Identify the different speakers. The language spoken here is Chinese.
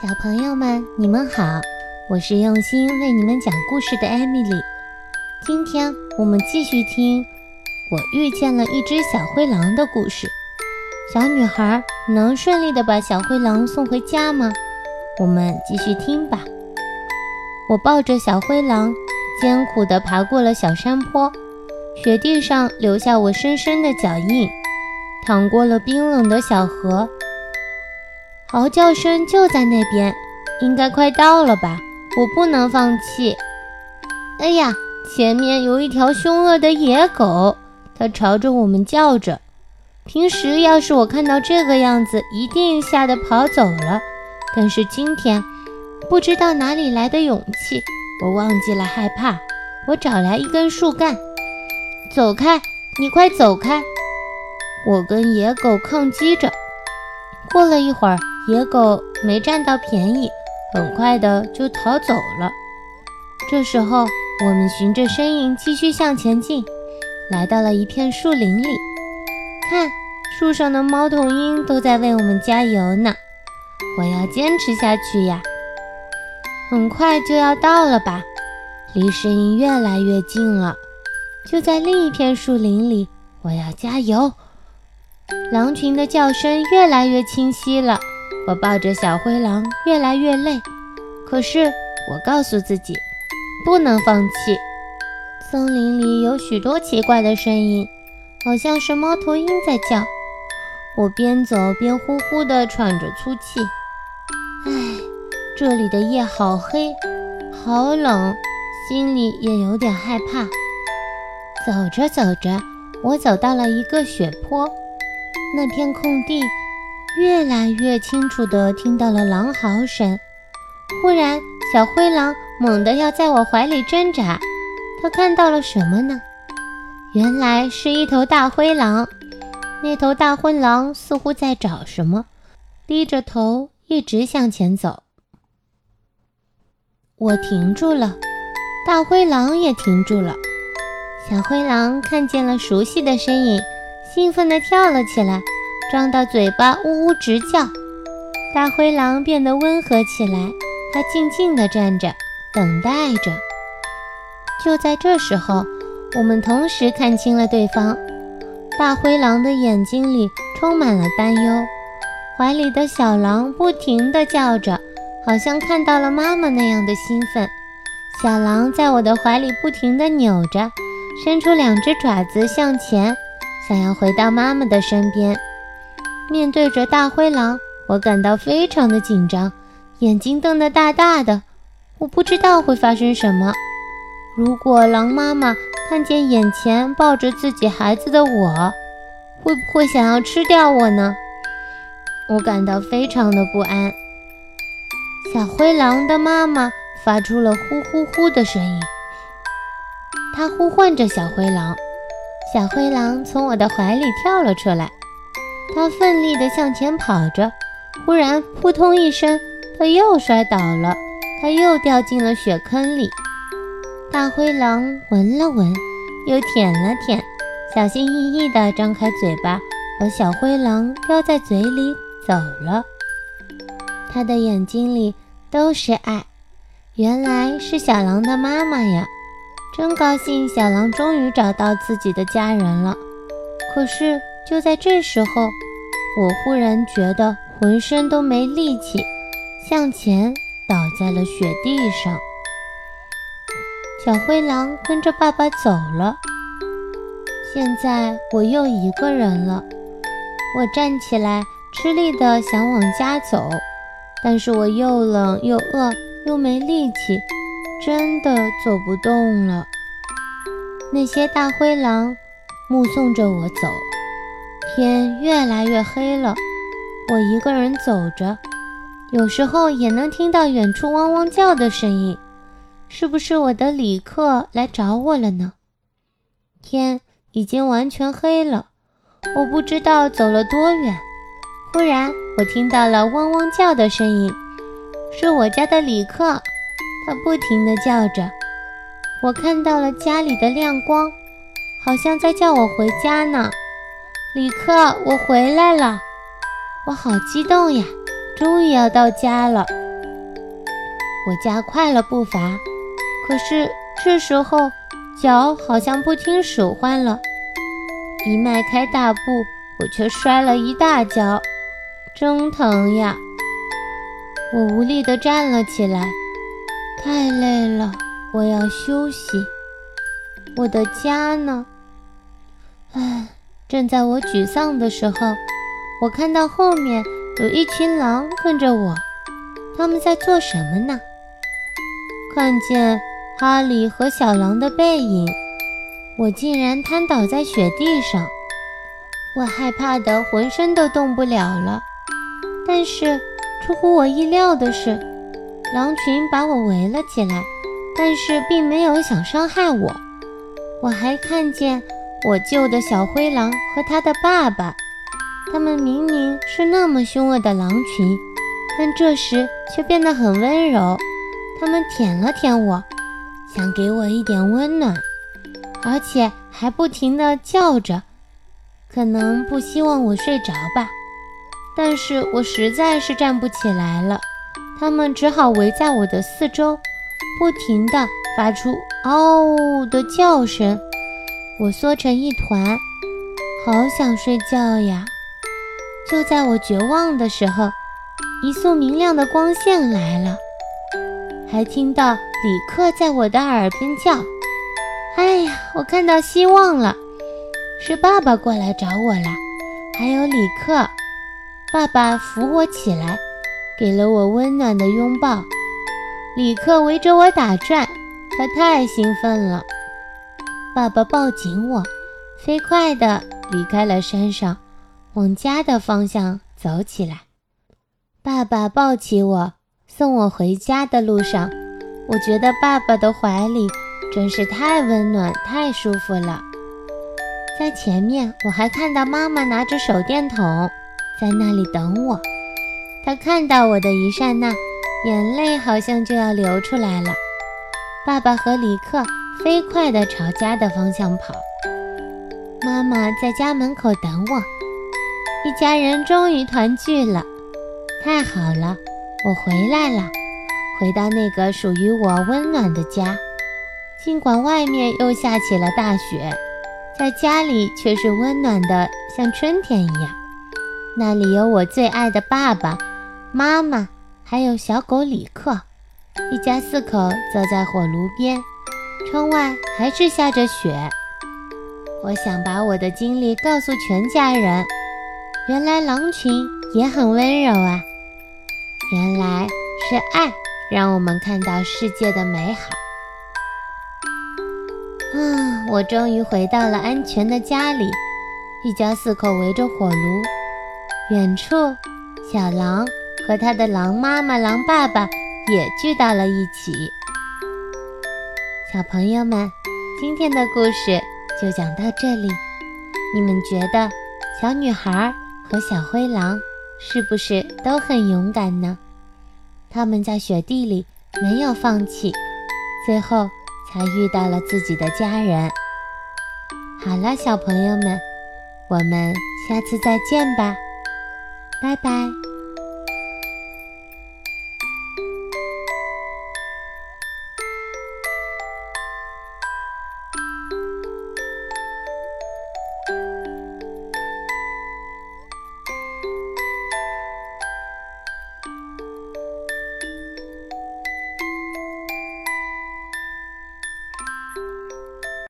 Speaker 1: 小朋友们，你们好，我是用心为你们讲故事的艾米丽。今天我们继续听《我遇见了一只小灰狼》的故事。小女孩能顺利的把小灰狼送回家吗？我们继续听吧。我抱着小灰狼，艰苦地爬过了小山坡，雪地上留下我深深的脚印，淌过了冰冷的小河。嚎叫声就在那边，应该快到了吧？我不能放弃。哎呀，前面有一条凶恶的野狗，它朝着我们叫着。平时要是我看到这个样子，一定吓得跑走了。但是今天，不知道哪里来的勇气，我忘记了害怕。我找来一根树干，走开，你快走开！我跟野狗抗击着。过了一会儿。野狗没占到便宜，很快的就逃走了。这时候，我们循着身影继续向前进，来到了一片树林里。看，树上的猫头鹰都在为我们加油呢。我要坚持下去呀！很快就要到了吧？离声音越来越近了。就在另一片树林里，我要加油！狼群的叫声越来越清晰了。我抱着小灰狼，越来越累。可是我告诉自己，不能放弃。森林里有许多奇怪的声音，好像是猫头鹰在叫。我边走边呼呼地喘着粗气。唉，这里的夜好黑，好冷，心里也有点害怕。走着走着，我走到了一个雪坡，那片空地。越来越清楚地听到了狼嚎声。忽然，小灰狼猛地要在我怀里挣扎。它看到了什么呢？原来是一头大灰狼。那头大灰狼似乎在找什么，低着头一直向前走。我停住了，大灰狼也停住了。小灰狼看见了熟悉的身影，兴奋地跳了起来。张大嘴巴，呜呜直叫。大灰狼变得温和起来，它静静地站着，等待着。就在这时候，我们同时看清了对方。大灰狼的眼睛里充满了担忧，怀里的小狼不停地叫着，好像看到了妈妈那样的兴奋。小狼在我的怀里不停地扭着，伸出两只爪子向前，想要回到妈妈的身边。面对着大灰狼，我感到非常的紧张，眼睛瞪得大大的。我不知道会发生什么。如果狼妈妈看见眼前抱着自己孩子的我，会不会想要吃掉我呢？我感到非常的不安。小灰狼的妈妈发出了呼呼呼的声音，它呼唤着小灰狼。小灰狼从我的怀里跳了出来。他奋力地向前跑着，忽然扑通一声，他又摔倒了，他又掉进了雪坑里。大灰狼闻了闻，又舔了舔，小心翼翼地张开嘴巴，把小灰狼叼在嘴里走了。他的眼睛里都是爱，原来是小狼的妈妈呀！真高兴，小狼终于找到自己的家人了。可是。就在这时候，我忽然觉得浑身都没力气，向前倒在了雪地上。小灰狼跟着爸爸走了，现在我又一个人了。我站起来，吃力地想往家走，但是我又冷又饿又没力气，真的走不动了。那些大灰狼目送着我走。天越来越黑了，我一个人走着，有时候也能听到远处汪汪叫的声音，是不是我的旅客来找我了呢？天已经完全黑了，我不知道走了多远，忽然我听到了汪汪叫的声音，是我家的旅客，他不停地叫着，我看到了家里的亮光，好像在叫我回家呢。李克，我回来了，我好激动呀！终于要到家了。我加快了步伐，可是这时候脚好像不听使唤了，一迈开大步，我却摔了一大跤，真疼呀！我无力地站了起来，太累了，我要休息。我的家呢？正在我沮丧的时候，我看到后面有一群狼跟着我，他们在做什么呢？看见哈利和小狼的背影，我竟然瘫倒在雪地上。我害怕得浑身都动不了了。但是出乎我意料的是，狼群把我围了起来，但是并没有想伤害我。我还看见我救的小灰狼和他的爸爸，他们明明是那么凶恶的狼群，但这时却变得很温柔。他们舔了舔我，想给我一点温暖，而且还不停地叫着，可能不希望我睡着吧。但是我实在是站不起来了，他们只好围在我的四周，不停地发出“嗷”的叫声。我缩成一团，好想睡觉呀！就在我绝望的时候，一束明亮的光线来了。还听到李克在我的耳边叫：“哎呀，我看到希望了，是爸爸过来找我了。”还有李克，爸爸扶我起来，给了我温暖的拥抱。李克围着我打转，他太兴奋了。爸爸抱紧我，飞快地离开了山上，往家的方向走起来。爸爸抱起我。送我回家的路上，我觉得爸爸的怀里真是太温暖、太舒服了。在前面，我还看到妈妈拿着手电筒在那里等我。她看到我的一刹那，眼泪好像就要流出来了。爸爸和李克飞快地朝家的方向跑。妈妈在家门口等我，一家人终于团聚了，太好了。我回来了，回到那个属于我温暖的家。尽管外面又下起了大雪，在家里却是温暖的，像春天一样。那里有我最爱的爸爸妈妈，还有小狗里克。一家四口坐在火炉边，窗外还是下着雪。我想把我的经历告诉全家人。原来狼群也很温柔啊。原来是爱让我们看到世界的美好。啊，我终于回到了安全的家里，一家四口围着火炉。远处，小狼和他的狼妈妈、狼爸爸也聚到了一起。小朋友们，今天的故事就讲到这里。你们觉得小女孩和小灰狼？是不是都很勇敢呢？他们在雪地里没有放弃，最后才遇到了自己的家人。好了，小朋友们，我们下次再见吧，拜拜。